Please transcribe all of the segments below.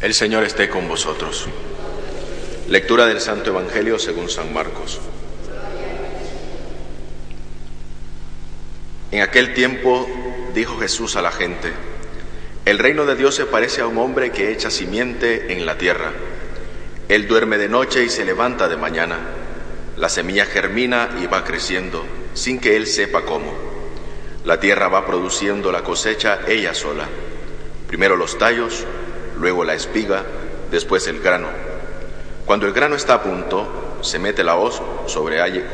El Señor esté con vosotros. Lectura del Santo Evangelio según San Marcos. En aquel tiempo dijo Jesús a la gente, el reino de Dios se parece a un hombre que echa simiente en la tierra. Él duerme de noche y se levanta de mañana. La semilla germina y va creciendo, sin que él sepa cómo. La tierra va produciendo la cosecha ella sola. Primero los tallos, luego la espiga, después el grano. Cuando el grano está a punto, se mete la hoz sobre alle,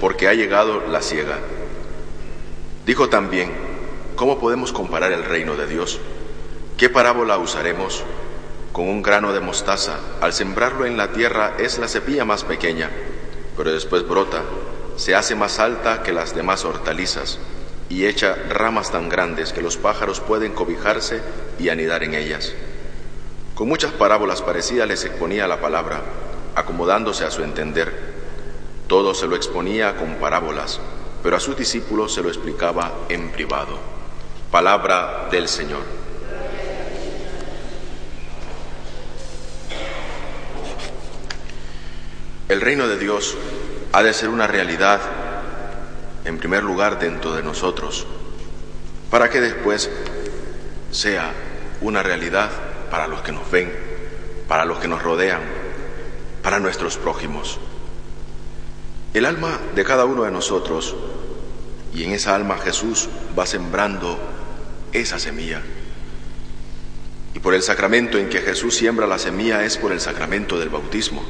porque ha llegado la siega. Dijo también, ¿cómo podemos comparar el reino de Dios? ¿Qué parábola usaremos? Con un grano de mostaza, al sembrarlo en la tierra es la cepilla más pequeña, pero después brota, se hace más alta que las demás hortalizas y echa ramas tan grandes que los pájaros pueden cobijarse y anidar en ellas. Con muchas parábolas parecidas les exponía la palabra, acomodándose a su entender. Todo se lo exponía con parábolas, pero a sus discípulos se lo explicaba en privado. Palabra del Señor. El reino de Dios ha de ser una realidad, en primer lugar, dentro de nosotros, para que después sea una realidad para los que nos ven, para los que nos rodean, para nuestros prójimos. El alma de cada uno de nosotros, y en esa alma Jesús va sembrando esa semilla. Y por el sacramento en que Jesús siembra la semilla es por el sacramento del bautismo.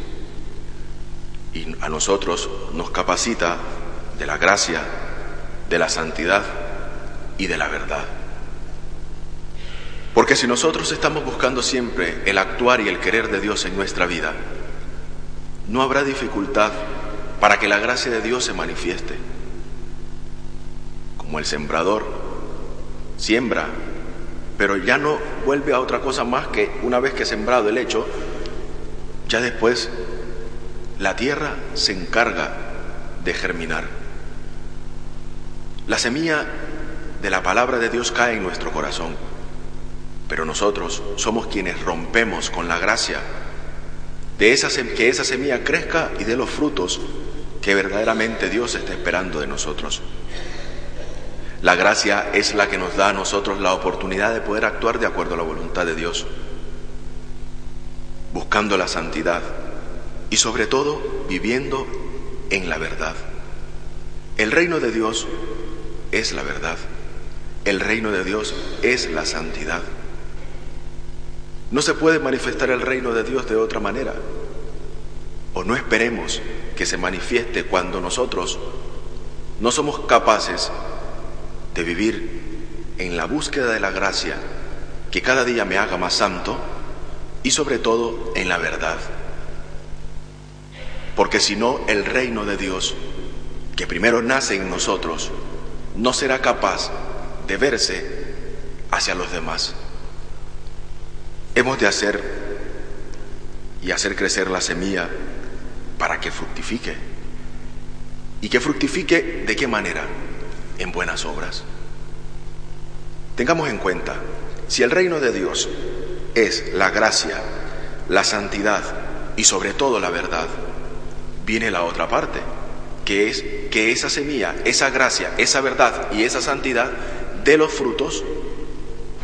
Y a nosotros nos capacita de la gracia, de la santidad y de la verdad. Porque si nosotros estamos buscando siempre el actuar y el querer de Dios en nuestra vida, no habrá dificultad para que la gracia de Dios se manifieste. Como el sembrador siembra, pero ya no vuelve a otra cosa más que una vez que sembrado el hecho, ya después la tierra se encarga de germinar. La semilla de la palabra de Dios cae en nuestro corazón pero nosotros somos quienes rompemos con la gracia de esa, que esa semilla crezca y dé los frutos que verdaderamente Dios está esperando de nosotros. La gracia es la que nos da a nosotros la oportunidad de poder actuar de acuerdo a la voluntad de Dios, buscando la santidad y sobre todo viviendo en la verdad. El reino de Dios es la verdad. El reino de Dios es la santidad. No se puede manifestar el reino de Dios de otra manera. O no esperemos que se manifieste cuando nosotros no somos capaces de vivir en la búsqueda de la gracia que cada día me haga más santo y sobre todo en la verdad. Porque si no, el reino de Dios, que primero nace en nosotros, no será capaz de verse hacia los demás. Hemos de hacer y hacer crecer la semilla para que fructifique. ¿Y que fructifique de qué manera? En buenas obras. Tengamos en cuenta, si el reino de Dios es la gracia, la santidad y sobre todo la verdad, viene la otra parte, que es que esa semilla, esa gracia, esa verdad y esa santidad dé los frutos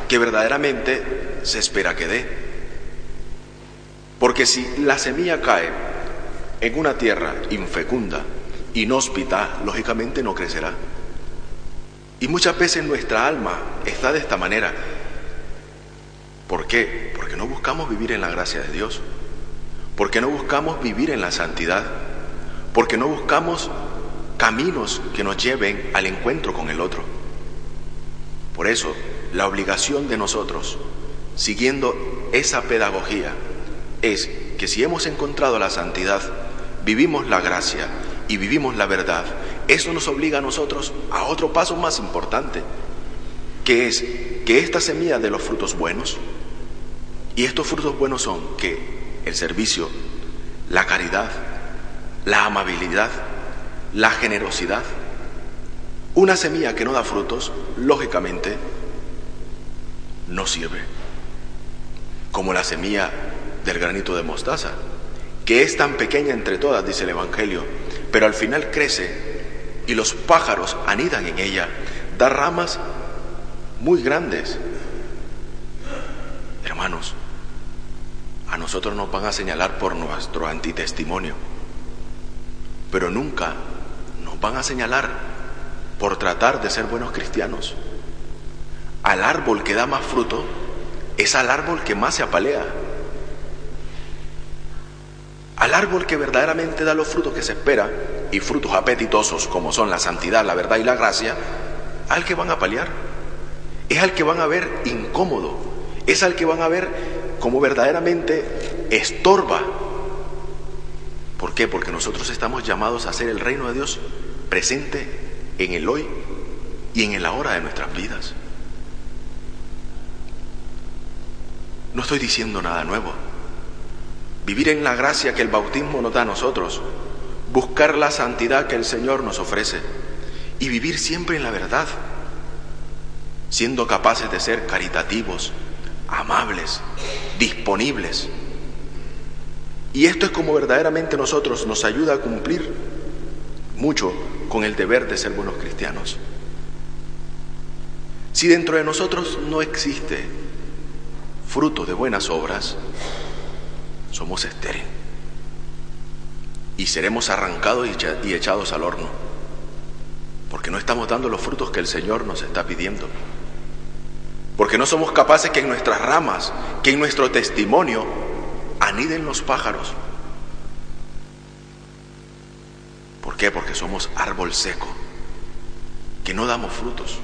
que verdaderamente se espera que dé. Porque si la semilla cae en una tierra infecunda, inhóspita, lógicamente no crecerá. Y muchas veces nuestra alma está de esta manera. ¿Por qué? Porque no buscamos vivir en la gracia de Dios. Porque no buscamos vivir en la santidad. Porque no buscamos caminos que nos lleven al encuentro con el otro. Por eso, la obligación de nosotros, siguiendo esa pedagogía, es que si hemos encontrado la santidad, vivimos la gracia y vivimos la verdad, eso nos obliga a nosotros a otro paso más importante, que es que esta semilla de los frutos buenos, y estos frutos buenos son que el servicio, la caridad, la amabilidad, la generosidad, una semilla que no da frutos, lógicamente, no sirve. Como la semilla del granito de mostaza, que es tan pequeña entre todas, dice el Evangelio, pero al final crece y los pájaros anidan en ella, da ramas muy grandes. Hermanos, a nosotros nos van a señalar por nuestro antitestimonio, pero nunca nos van a señalar por tratar de ser buenos cristianos. Al árbol que da más fruto es al árbol que más se apalea. Al árbol que verdaderamente da los frutos que se espera y frutos apetitosos como son la santidad, la verdad y la gracia, al que van a paliar. Es al que van a ver incómodo, es al que van a ver como verdaderamente estorba. ¿Por qué? Porque nosotros estamos llamados a hacer el reino de Dios presente en el hoy y en el ahora de nuestras vidas. No estoy diciendo nada nuevo. Vivir en la gracia que el bautismo nos da a nosotros, buscar la santidad que el Señor nos ofrece y vivir siempre en la verdad, siendo capaces de ser caritativos, amables, disponibles. Y esto es como verdaderamente nosotros nos ayuda a cumplir mucho con el deber de ser buenos cristianos. Si dentro de nosotros no existe fruto de buenas obras, somos estériles y seremos arrancados y echados al horno, porque no estamos dando los frutos que el Señor nos está pidiendo, porque no somos capaces que en nuestras ramas, que en nuestro testimonio aniden los pájaros. ¿Por qué? Porque somos árbol seco, que no damos frutos.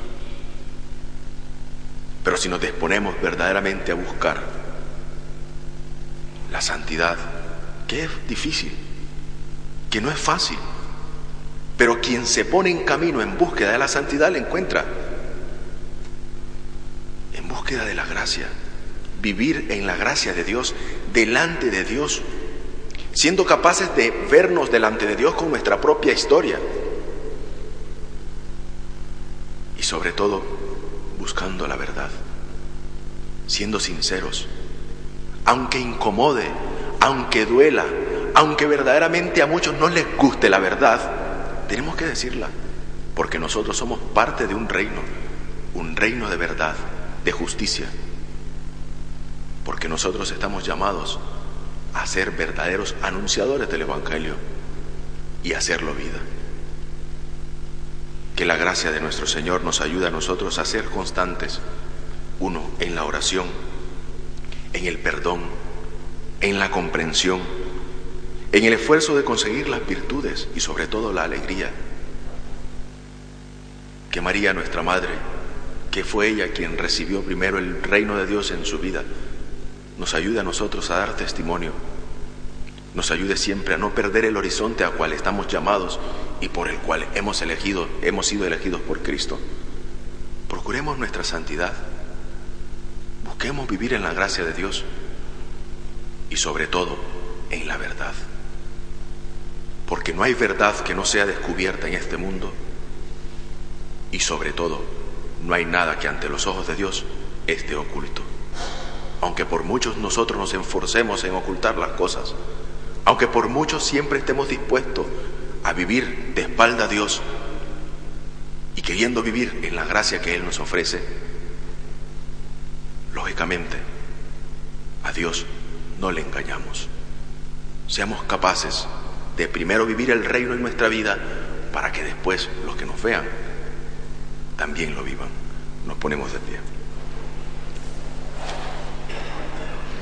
Pero si nos disponemos verdaderamente a buscar la santidad, que es difícil, que no es fácil, pero quien se pone en camino en búsqueda de la santidad la encuentra. En búsqueda de la gracia, vivir en la gracia de Dios, delante de Dios, siendo capaces de vernos delante de Dios con nuestra propia historia. Y sobre todo, buscando la verdad, siendo sinceros, aunque incomode, aunque duela, aunque verdaderamente a muchos no les guste la verdad, tenemos que decirla, porque nosotros somos parte de un reino, un reino de verdad, de justicia, porque nosotros estamos llamados a ser verdaderos anunciadores del Evangelio y hacerlo vida. Que la gracia de nuestro Señor nos ayude a nosotros a ser constantes, uno, en la oración, en el perdón, en la comprensión, en el esfuerzo de conseguir las virtudes y sobre todo la alegría. Que María, nuestra Madre, que fue ella quien recibió primero el reino de Dios en su vida, nos ayude a nosotros a dar testimonio, nos ayude siempre a no perder el horizonte a cual estamos llamados y por el cual hemos elegido, hemos sido elegidos por Cristo. Procuremos nuestra santidad Busquemos vivir en la gracia de Dios y sobre todo en la verdad. Porque no hay verdad que no sea descubierta en este mundo y sobre todo no hay nada que ante los ojos de Dios esté oculto. Aunque por muchos nosotros nos enforcemos en ocultar las cosas, aunque por muchos siempre estemos dispuestos a vivir de espalda a Dios y queriendo vivir en la gracia que Él nos ofrece, lógicamente, a Dios no le engañamos. Seamos capaces de primero vivir el reino en nuestra vida para que después los que nos vean también lo vivan. Nos ponemos de pie.